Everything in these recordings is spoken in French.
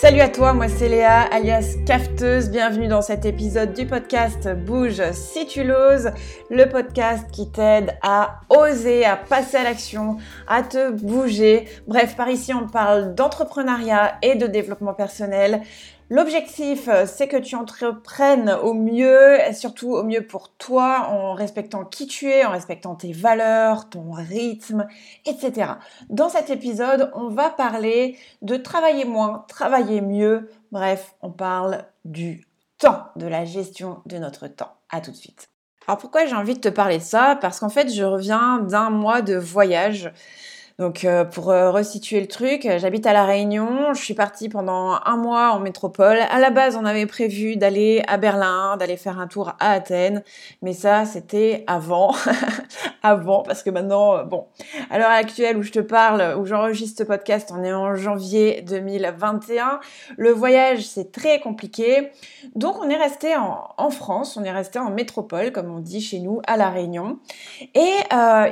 Salut à toi, moi c'est Léa, alias Cafteuse. Bienvenue dans cet épisode du podcast Bouge si tu l'oses, le podcast qui t'aide à oser, à passer à l'action, à te bouger. Bref, par ici on parle d'entrepreneuriat et de développement personnel. L'objectif, euh, c'est que tu entreprennes au mieux, et surtout au mieux pour toi, en respectant qui tu es, en respectant tes valeurs, ton rythme, etc. Dans cet épisode, on va parler de travailler moins, travailler mieux. Bref, on parle du temps, de la gestion de notre temps. À tout de suite. Alors pourquoi j'ai envie de te parler de ça? Parce qu'en fait, je reviens d'un mois de voyage. Donc euh, pour euh, resituer le truc, euh, j'habite à La Réunion, je suis partie pendant un mois en métropole. À la base, on avait prévu d'aller à Berlin, d'aller faire un tour à Athènes, mais ça, c'était avant, avant, parce que maintenant, bon, à l'heure actuelle où je te parle, où j'enregistre ce podcast, on est en janvier 2021. Le voyage, c'est très compliqué, donc on est resté en, en, France, on est resté en métropole, comme on dit chez nous, à La Réunion. Et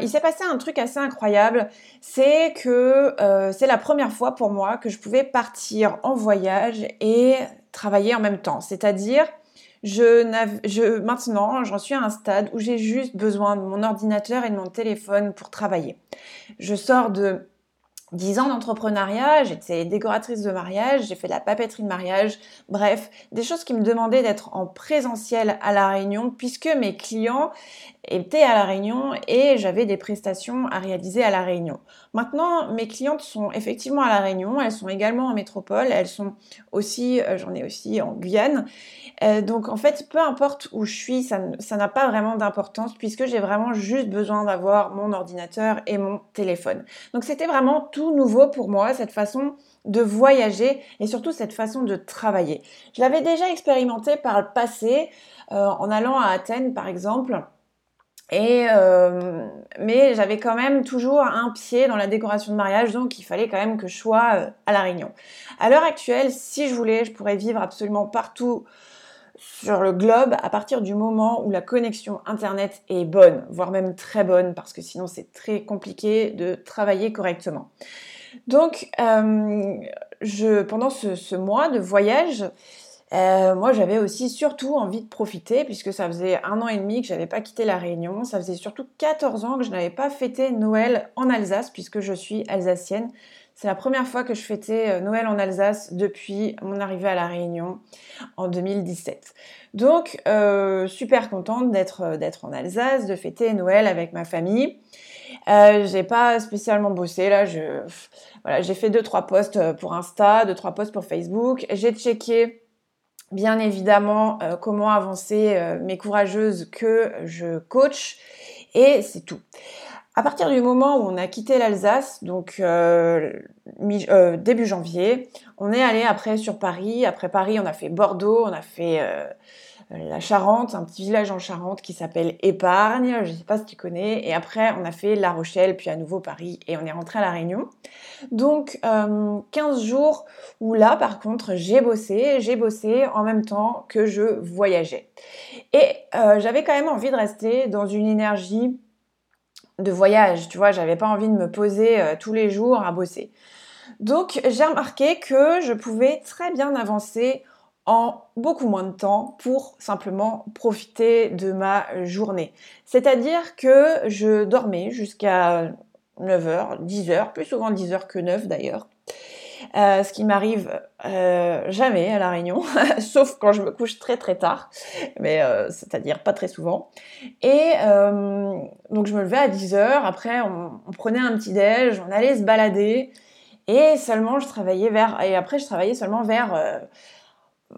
il s'est passé un truc assez incroyable c'est que euh, c'est la première fois pour moi que je pouvais partir en voyage et travailler en même temps. C'est-à-dire, je, je, maintenant, j'en suis à un stade où j'ai juste besoin de mon ordinateur et de mon téléphone pour travailler. Je sors de 10 ans d'entrepreneuriat, j'étais décoratrice de mariage, j'ai fait de la papeterie de mariage, bref, des choses qui me demandaient d'être en présentiel à la réunion puisque mes clients étaient à la réunion et j'avais des prestations à réaliser à la réunion. Maintenant, mes clientes sont effectivement à la réunion, elles sont également en métropole, elles sont aussi, euh, j'en ai aussi en Guyane. Euh, donc en fait, peu importe où je suis, ça n'a pas vraiment d'importance puisque j'ai vraiment juste besoin d'avoir mon ordinateur et mon téléphone. Donc c'était vraiment tout nouveau pour moi, cette façon de voyager et surtout cette façon de travailler. Je l'avais déjà expérimenté par le passé euh, en allant à Athènes par exemple. Et euh, mais j'avais quand même toujours un pied dans la décoration de mariage, donc il fallait quand même que je sois euh, à la Réunion. À l'heure actuelle, si je voulais, je pourrais vivre absolument partout sur le globe à partir du moment où la connexion internet est bonne, voire même très bonne, parce que sinon c'est très compliqué de travailler correctement. Donc, euh, pendant ce, mois de voyage, euh, moi, j'avais aussi surtout envie de profiter, puisque ça faisait un an et demi que j'avais pas quitté la Réunion. Ça faisait surtout 14 ans que je n'avais pas fêté Noël en Alsace, puisque je suis alsacienne. C'est la première fois que je fêtais euh, Noël en Alsace depuis mon arrivée à la Réunion en 2017. Donc, euh, super contente d'être en Alsace, de fêter Noël avec ma famille. Euh, j'ai pas spécialement bossé là. Voilà, j'ai fait deux trois posts pour Insta, deux trois posts pour Facebook. J'ai checké bien évidemment euh, comment avancer euh, mes courageuses que je coach et c'est tout. À partir du moment où on a quitté l'Alsace, donc euh, début janvier, on est allé après sur Paris. Après Paris, on a fait Bordeaux, on a fait la Charente, un petit village en Charente qui s'appelle Épargne, je ne sais pas si tu connais, et après on a fait La Rochelle, puis à nouveau Paris, et on est rentré à La Réunion. Donc 15 euh, jours où là par contre j'ai bossé, j'ai bossé en même temps que je voyageais. Et euh, j'avais quand même envie de rester dans une énergie de voyage, tu vois, j'avais pas envie de me poser euh, tous les jours à bosser. Donc j'ai remarqué que je pouvais très bien avancer beaucoup moins de temps pour simplement profiter de ma journée. C'est-à-dire que je dormais jusqu'à 9h, 10h, plus souvent 10h que 9 d'ailleurs. Euh, ce qui m'arrive euh, jamais à la Réunion, sauf quand je me couche très très tard, mais euh, c'est-à-dire pas très souvent. Et donc je me levais à 10h, après on, on prenait un petit déj, on allait se balader, et seulement je travaillais vers, et après je travaillais seulement vers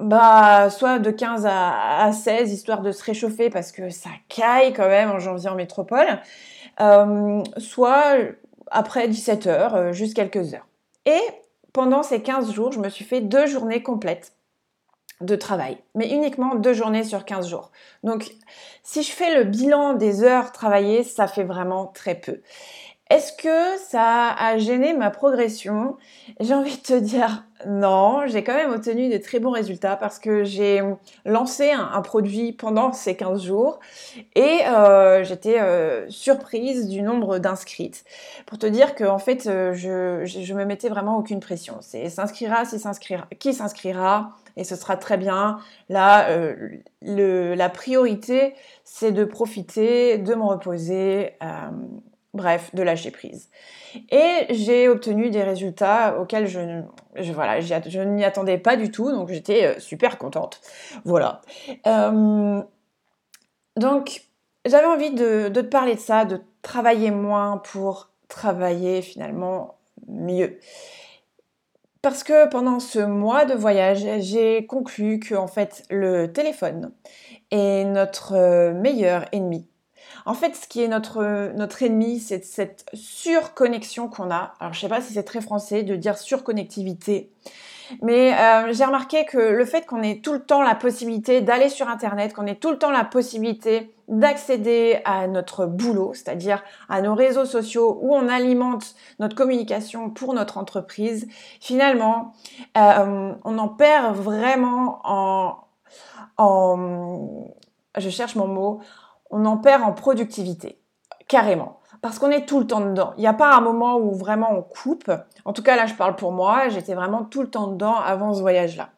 bah, soit de 15 à, 16, histoire de se réchauffer parce que ça caille quand même en janvier en métropole, euh, soit après 17 heures, euh, juste quelques heures. Et pendant ces 15 jours, je me suis fait deux journées complètes de travail, mais uniquement deux journées sur 15 jours. Donc, si je fais le bilan des heures travaillées, ça fait vraiment très peu. Est-ce que ça a gêné ma progression? J'ai envie de te dire non, j'ai quand même obtenu de très bons résultats parce que j'ai lancé un, produit pendant ces 15 jours et euh, j'étais euh, surprise du nombre d'inscrites. Pour te dire que en fait, euh, je, je, me mettais vraiment aucune pression. C'est s'inscrira, si s'inscrira, qui s'inscrira et ce sera très bien. Là, la priorité, c'est de profiter, de me reposer bref, de lâcher prise. Et j'ai obtenu des résultats auxquels je, voilà, n'y attendais pas du tout, donc j'étais euh, super contente. Voilà. Euh, donc, j'avais envie de, de te parler de ça, de travailler moins pour travailler finalement mieux. Parce que pendant ce mois de voyage, j'ai conclu que en fait le téléphone est notre euh, meilleur ennemi en fait, ce qui est notre, notre ennemi, c'est cette surconnexion qu'on a. Alors, je sais pas si c'est très français de dire surconnectivité. Mais euh, j'ai remarqué que le fait qu'on ait tout le temps la possibilité d'aller sur Internet, qu'on ait tout le temps la possibilité d'accéder à notre boulot, c'est-à-dire à nos réseaux sociaux où on alimente notre communication pour notre entreprise, finalement, euh, on en perd vraiment en, en... Je cherche mon mot on en perd en productivité, carrément. Parce qu'on est tout le temps dedans. Il n'y a pas un moment où vraiment on coupe. En tout cas, là, je parle pour moi. J'étais vraiment tout le temps dedans avant ce voyage-là.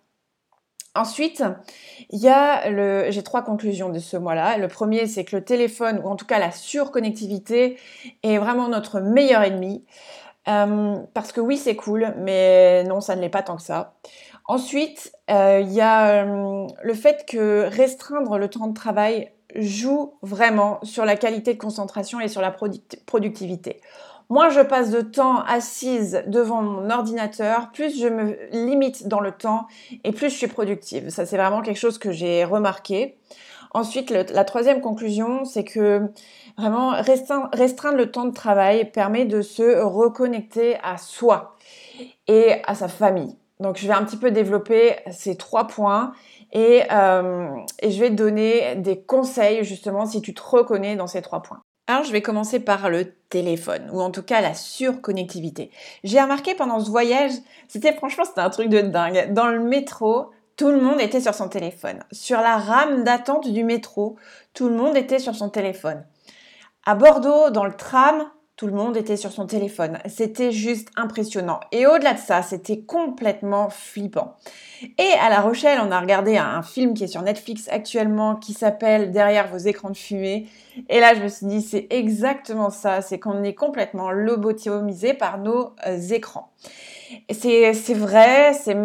Ensuite, il y a le, j'ai trois conclusions de ce mois-là. Le premier, c'est que le téléphone, ou en tout cas la surconnectivité, est vraiment notre meilleur ennemi. Euh, parce que oui, c'est cool, mais non, ça ne l'est pas tant que ça. Ensuite, euh, il y a euh, le fait que restreindre le temps de travail joue vraiment sur la qualité de concentration et sur la productivité. Moins je passe de temps assise devant mon ordinateur, plus je me limite dans le temps et plus je suis productive. Ça, c'est vraiment quelque chose que j'ai remarqué. Ensuite, la troisième conclusion, c'est que vraiment restreindre le temps de travail permet de se reconnecter à soi et à sa famille. Donc, je vais un petit peu développer ces trois points euh, et, je vais te donner des conseils justement si tu te reconnais dans ces trois points. Alors, je vais commencer par le téléphone, ou en tout cas la surconnectivité. J'ai remarqué pendant ce voyage, c'était franchement, c'était un truc de dingue. Dans le métro, tout le monde était sur son téléphone. Sur la rame d'attente du métro, tout le monde était sur son téléphone. À Bordeaux, dans le tram, tout le monde était sur son téléphone. C'était juste impressionnant. Et au-delà de ça, c'était complètement flippant. Et à La Rochelle, on a regardé un, film qui est sur Netflix actuellement qui s'appelle Derrière vos écrans de fumée. Et là, je me suis dit, c'est exactement ça. C'est qu'on est complètement lobotomisé par nos euh, écrans. C'est vrai, c'est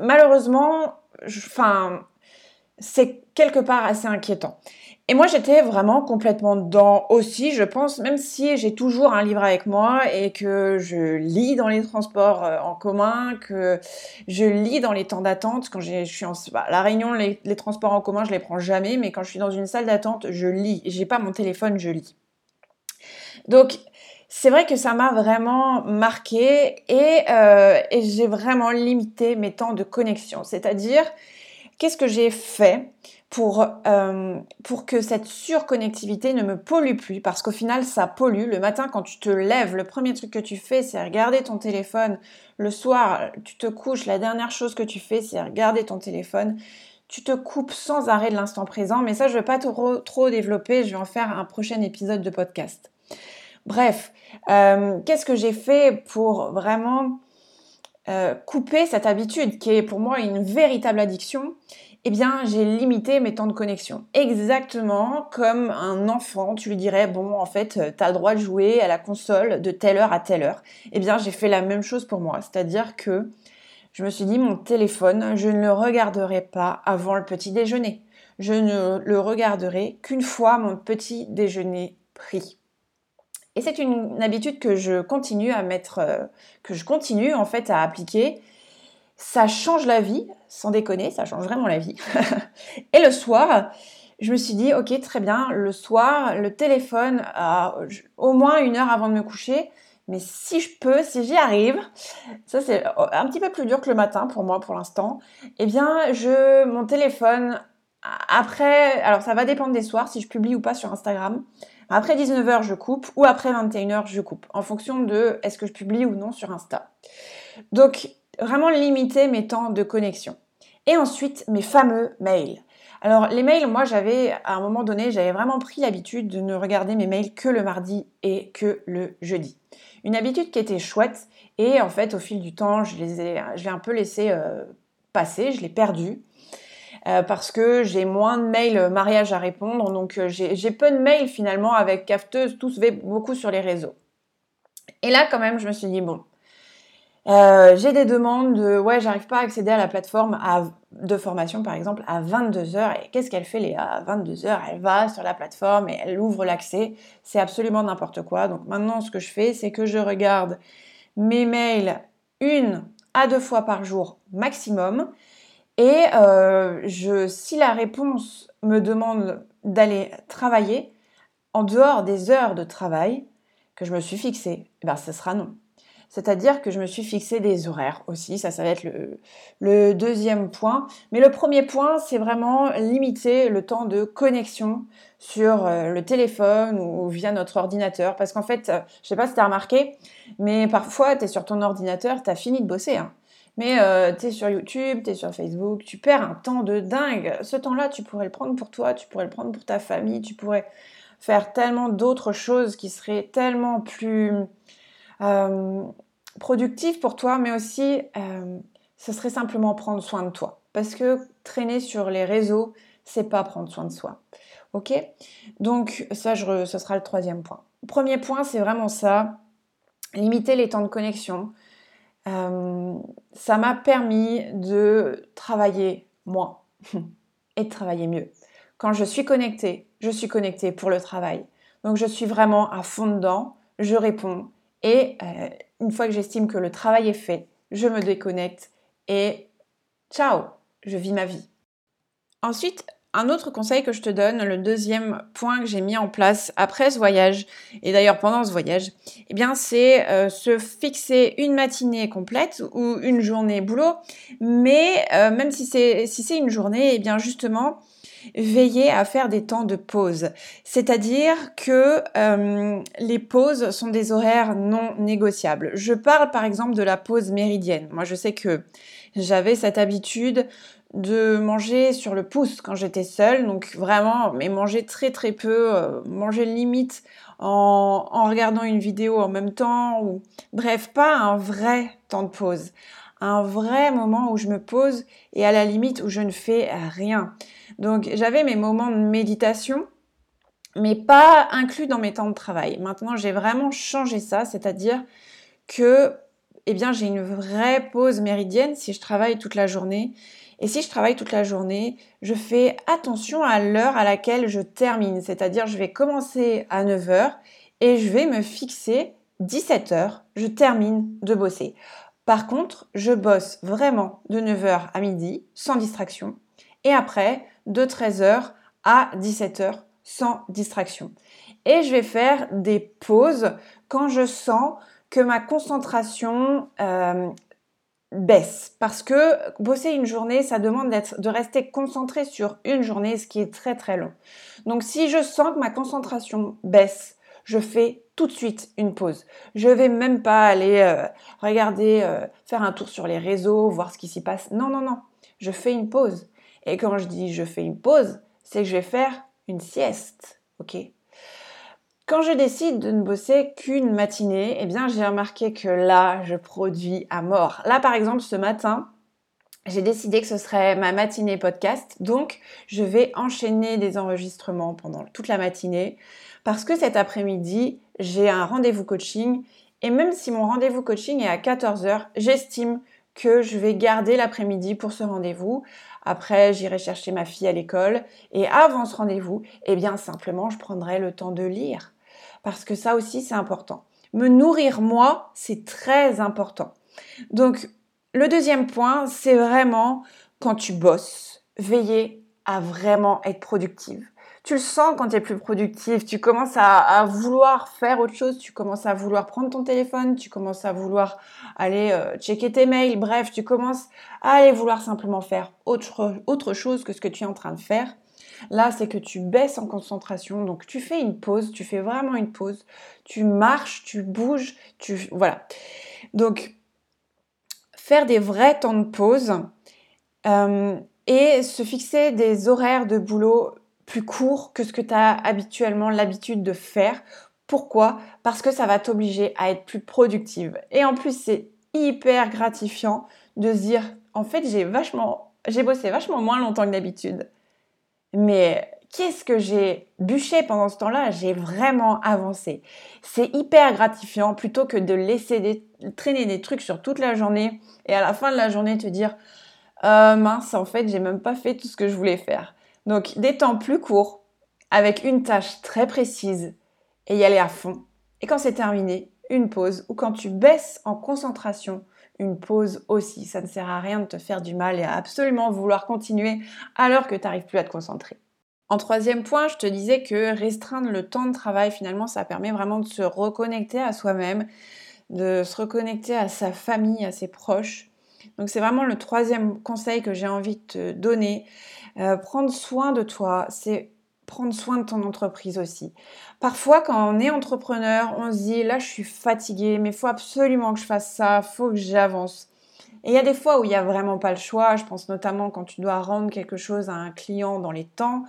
malheureusement, enfin, c'est quelque part assez inquiétant. Et moi, j'étais vraiment complètement dedans aussi, je pense, même si j'ai toujours un livre avec moi et que je lis dans les transports euh, en commun, que je lis dans les temps d'attente. Quand je suis en bah, la réunion, les, transports en commun, je les prends jamais, mais quand je suis dans une salle d'attente, je lis. J'ai pas mon téléphone, je lis. Donc, c'est vrai que ça m'a vraiment marqué euh, et j'ai vraiment limité mes temps de connexion. C'est-à-dire, qu'est-ce que j'ai fait pour, euh, pour que cette surconnectivité ne me pollue plus, parce qu'au final, ça pollue. Le matin, quand tu te lèves, le premier truc que tu fais, c'est regarder ton téléphone. Le soir, tu te couches, la dernière chose que tu fais, c'est regarder ton téléphone. Tu te coupes sans arrêt de l'instant présent, mais ça, je ne vais pas trop, trop développer, je vais en faire un prochain épisode de podcast. Bref, euh, qu'est-ce que j'ai fait pour vraiment euh, couper cette habitude qui est pour moi une véritable addiction eh bien, j'ai limité mes temps de connexion. Exactement comme un enfant, tu lui dirais, bon, en fait, euh, tu as le droit de jouer à la console de telle heure à telle heure. Eh bien, j'ai fait la même chose pour moi. C'est-à-dire que je me suis dit, mon téléphone, je ne le regarderai pas avant le petit déjeuner. Je ne le regarderai qu'une fois mon petit déjeuner pris. Et c'est une habitude que je continue à mettre, euh, que je continue en fait à appliquer ça change la vie, sans déconner, ça change vraiment la vie. et le soir, je me suis dit, ok, très bien, le soir, le téléphone, au moins une heure avant de me coucher, mais si je peux, si j'y arrive, ça c'est un petit peu plus dur que le matin pour moi pour l'instant, eh bien, je, mon téléphone, après, alors ça va dépendre des soirs, si je publie ou pas sur Instagram, Après 19h, je coupe ou après 21h, je coupe en fonction de est-ce que je publie ou non sur Insta. Donc, vraiment limiter mes temps de connexion. Et ensuite, mes fameux mails. Alors, les mails, moi, j'avais, à un moment donné, j'avais vraiment pris l'habitude de ne regarder mes mails que le mardi et que le jeudi. Une habitude qui était chouette et en fait, au fil du temps, je les ai, un peu laissé euh, passer, je l'ai perdu. Euh, parce que j'ai moins de mails mariage à répondre. Donc euh, j'ai peu de mails finalement avec Cafteuse, tout se fait beaucoup sur les réseaux. Et là quand même, je me suis dit, bon, euh, j'ai des demandes de ouais, j'arrive pas à accéder à la plateforme de formation par exemple à 22h. Et qu'est-ce qu'elle fait Léa? À 22h, elle va sur la plateforme et elle ouvre l'accès. C'est absolument n'importe quoi. Donc maintenant, ce que je fais, c'est que je regarde mes mails une à deux fois par jour maximum. Et euh, je, si la réponse me demande d'aller travailler en dehors des heures de travail que je me suis fixé, eh ben ce sera non. C'est-à-dire que je me suis fixé des horaires aussi, ça, ça va être le, deuxième point. Mais le premier point, c'est vraiment limiter le temps de connexion sur euh, le téléphone ou via notre ordinateur. Parce qu'en fait, euh, je sais pas si tu as remarqué, mais parfois, tu es sur ton ordinateur, tu as fini de bosser. Hein. Mais euh, tu es sur YouTube, tu es sur Facebook, tu perds un temps de dingue. Ce temps-là, tu pourrais le prendre pour toi, tu pourrais le prendre pour ta famille, tu pourrais faire tellement d'autres choses qui seraient tellement plus euh, productives pour toi, mais aussi euh, ce serait simplement prendre soin de toi. Parce que traîner sur les réseaux, c'est pas prendre soin de soi. Ok? Donc ça, je, ce sera le troisième point. Premier point, c'est vraiment ça. Limiter les temps de connexion. Euh, ça m'a permis de travailler moins et de travailler mieux. Quand je suis connectée, je suis connectée pour le travail. Donc je suis vraiment à fond dedans, je réponds et euh, une fois que j'estime que le travail est fait, je me déconnecte et ciao, je vis ma vie. Ensuite, un autre conseil que je te donne, le deuxième point que j'ai mis en place après ce voyage, et d'ailleurs pendant ce voyage, eh bien c'est euh, se fixer une matinée complète ou une journée boulot, mais euh, même si c'est si c'est une journée, eh bien justement veiller à faire des temps de pause. C'est-à-dire que euh, les pauses sont des horaires non négociables. Je parle par exemple de la pause méridienne. Moi je sais que j'avais cette habitude de manger sur le pouce quand j'étais seule, donc vraiment, mais manger très très peu, euh, manger limite en, regardant une vidéo en même temps, ou bref, pas un vrai temps de pause, un vrai moment où je me pose et à la limite où je ne fais rien. Donc j'avais mes moments de méditation, mais pas inclus dans mes temps de travail. Maintenant, j'ai vraiment changé ça, c'est-à-dire que, eh bien, j'ai une vraie pause méridienne si je travaille toute la journée et si je travaille toute la journée, je fais attention à l'heure à laquelle je termine. C'est-à-dire, je vais commencer à 9h et je vais me fixer 17h, je termine de bosser. Par contre, je bosse vraiment de 9h à midi, sans distraction. Et après, de 13h à 17h, sans distraction. Et je vais faire des pauses quand je sens que ma concentration euh, baisse parce que bosser une journée, ça demande d'être, de rester concentré sur une journée, ce qui est très très long. Donc si je sens que ma concentration baisse, je fais tout de suite une pause. Je vais même pas aller euh, regarder, euh, faire un tour sur les réseaux, voir ce qui s'y passe. Non, non, non. Je fais une pause. Et quand je dis je fais une pause, c'est que je vais faire une sieste. Ok? Quand je décide de ne bosser qu'une matinée, eh bien j'ai remarqué que là, je produis à mort. Là, par exemple, ce matin, j'ai décidé que ce serait ma matinée podcast, donc je vais enchaîner des enregistrements pendant toute la matinée parce que cet après-midi, j'ai un rendez-vous coaching et même si mon rendez-vous coaching est à 14h, j'estime que je vais garder l'après-midi pour ce rendez-vous. Après, j'irai chercher ma fille à l'école et avant ce rendez-vous, eh bien simplement, je prendrai le temps de lire parce que ça aussi c'est important. Me nourrir moi, c'est très important. Donc le deuxième point, c'est vraiment quand tu bosses, veiller à vraiment être productive. Tu le sens quand tu es plus productive, tu commences à, vouloir faire autre chose, tu commences à vouloir prendre ton téléphone, tu commences à vouloir aller euh, checker tes mails, bref, tu commences à aller vouloir simplement faire autre, autre chose que ce que tu es en train de faire. Là, c'est que tu baisses en concentration. Donc, tu fais une pause, tu fais vraiment une pause. Tu marches, tu bouges, tu. Voilà. Donc, faire des vrais temps de pause euh, et se fixer des horaires de boulot plus courts que ce que tu as habituellement l'habitude de faire. Pourquoi? Parce que ça va t'obliger à être plus productive. Et en plus, c'est hyper gratifiant de se dire, en fait, j'ai vachement, j'ai bossé vachement moins longtemps que d'habitude. Mais qu'est-ce que j'ai bûché pendant ce temps-là? J'ai vraiment avancé. C'est hyper gratifiant plutôt que de laisser traîner des trucs sur toute la journée et à la fin de la journée te dire euh, mince, en fait, j'ai même pas fait tout ce que je voulais faire. Donc, des temps plus courts, avec une tâche très précise et y aller à fond. Et quand c'est terminé, une pause ou quand tu baisses en concentration, une pause aussi. Ça ne sert à rien de te faire du mal et à absolument vouloir continuer alors que tu n'arrives plus à te concentrer. En troisième point, je te disais que restreindre le temps de travail, finalement, ça permet vraiment de se reconnecter à soi-même, de se reconnecter à sa famille, à ses proches. Donc c'est vraiment le troisième conseil que j'ai envie de te donner. Euh, prendre soin de toi, c'est prendre soin de ton entreprise aussi. Parfois, quand on est entrepreneur, on se dit là, je suis fatiguée, mais il faut absolument que je fasse ça, il faut que j'avance. Et il y a des fois où il n'y a vraiment pas le choix. Je pense notamment quand tu dois rendre quelque chose à un client dans les temps.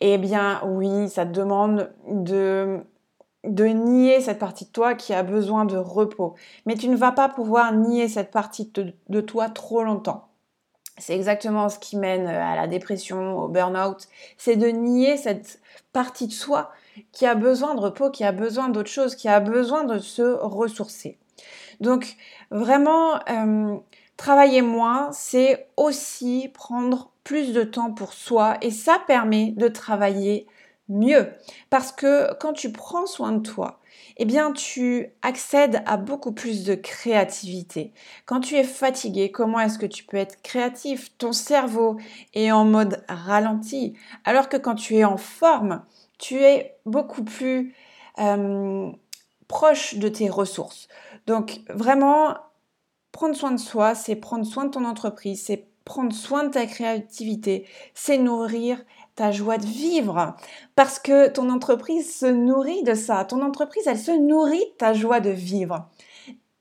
Eh bien, oui, ça te demande de, de nier cette partie de toi qui a besoin de repos. Mais tu ne vas pas pouvoir nier cette partie de toi trop longtemps. C'est exactement ce qui mène euh, à la dépression, au burn-out. C'est de nier cette partie de soi qui a besoin de repos, qui a besoin d'autre chose, qui a besoin de se ressourcer. Donc vraiment, euh, travailler moins, c'est aussi prendre plus de temps pour soi et ça permet de travailler mieux. Parce que quand tu prends soin de toi, eh bien tu accèdes à beaucoup plus de créativité. Quand tu es fatigué, comment est-ce que tu peux être créatif? Ton cerveau est en mode ralenti, alors que quand tu es en forme, tu es beaucoup plus proche de tes ressources. Donc vraiment, prendre soin de soi, c'est prendre soin de ton entreprise, c'est prendre soin de ta créativité, c'est nourrir ta joie de vivre. Parce que ton entreprise se nourrit de ça. Ton entreprise, elle se nourrit de ta joie de vivre.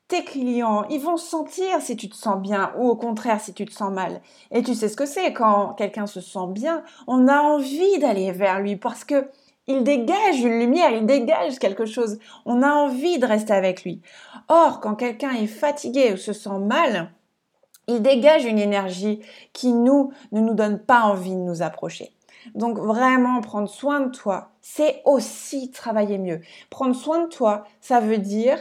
Tes clients, ils vont sentir si tu te sens bien ou au contraire si tu te sens mal. Et tu sais ce que c'est quand quelqu'un se sent bien, on a envie d'aller vers lui parce que il dégage une lumière, il dégage quelque chose. On a envie de rester avec lui. Or, quand quelqu'un est fatigué ou se sent mal, il dégage une énergie qui nous ne nous donne pas envie de nous approcher. Donc vraiment prendre soin de toi, c'est aussi travailler mieux. Prendre soin de toi, ça veut dire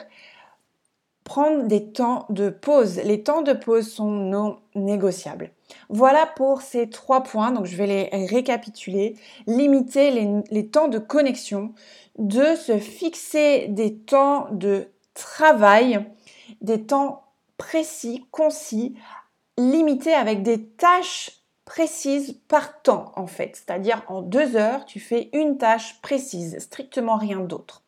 prendre des temps de pause. Les temps de pause sont non négociables. Voilà pour ces trois points, donc je vais les récapituler. Limiter les, temps de connexion, de se fixer des temps de travail, des temps précis, concis, limités avec des tâches précise par temps en fait. C'est-à-dire en deux heures, tu fais une tâche précise, strictement rien d'autre.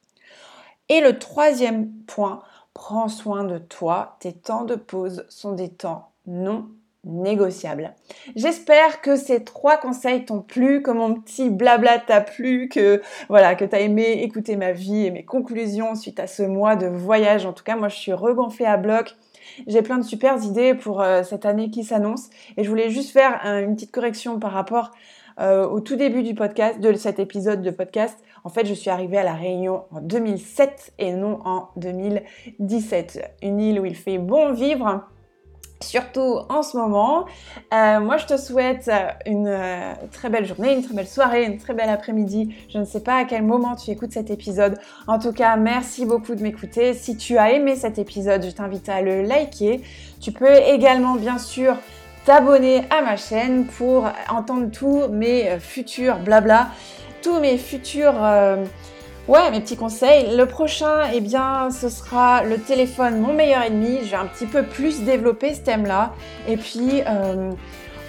Et le troisième point, prends soin de toi. Tes temps de pause sont des temps non négociables. J'espère que ces trois conseils t'ont plu, que mon petit blabla t'a plu, que voilà, que t'as aimé écouter ma vie et mes conclusions suite à ce mois de voyage. En tout cas, moi je suis regonflée à bloc. J'ai plein de super idées pour euh, cette année qui s'annonce et je voulais juste faire une petite correction par rapport euh, au tout début du podcast, de cet épisode de podcast. En fait, je suis arrivée à la Réunion en 2007 et non en 2017. Une île où il fait bon vivre surtout en ce moment. Euh, moi, je te souhaite une euh, très belle journée, une très belle soirée, une très belle après-midi. Je ne sais pas à quel moment tu écoutes cet épisode. En tout cas, merci beaucoup de m'écouter. Si tu as aimé cet épisode, je t'invite à le liker. Tu peux également, bien sûr, t'abonner à ma chaîne pour entendre tous mes euh, futurs blabla, tous mes futurs... Ouais, mes petits conseils. Le prochain, eh bien, ce sera le téléphone, mon meilleur ennemi. Je vais un petit peu plus développer ce thème-là. Et puis, euh,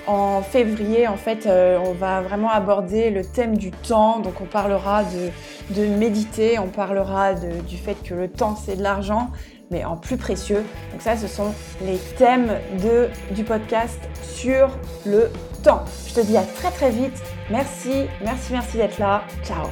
en février, en fait, euh, on va vraiment aborder le thème du temps. Donc, on parlera de, méditer, on parlera du fait que le temps, c'est de l'argent. mais en plus précieux. Donc ça, ce sont les thèmes de, du podcast sur le temps. Je te dis à très très vite. Merci, merci, merci d'être là. Ciao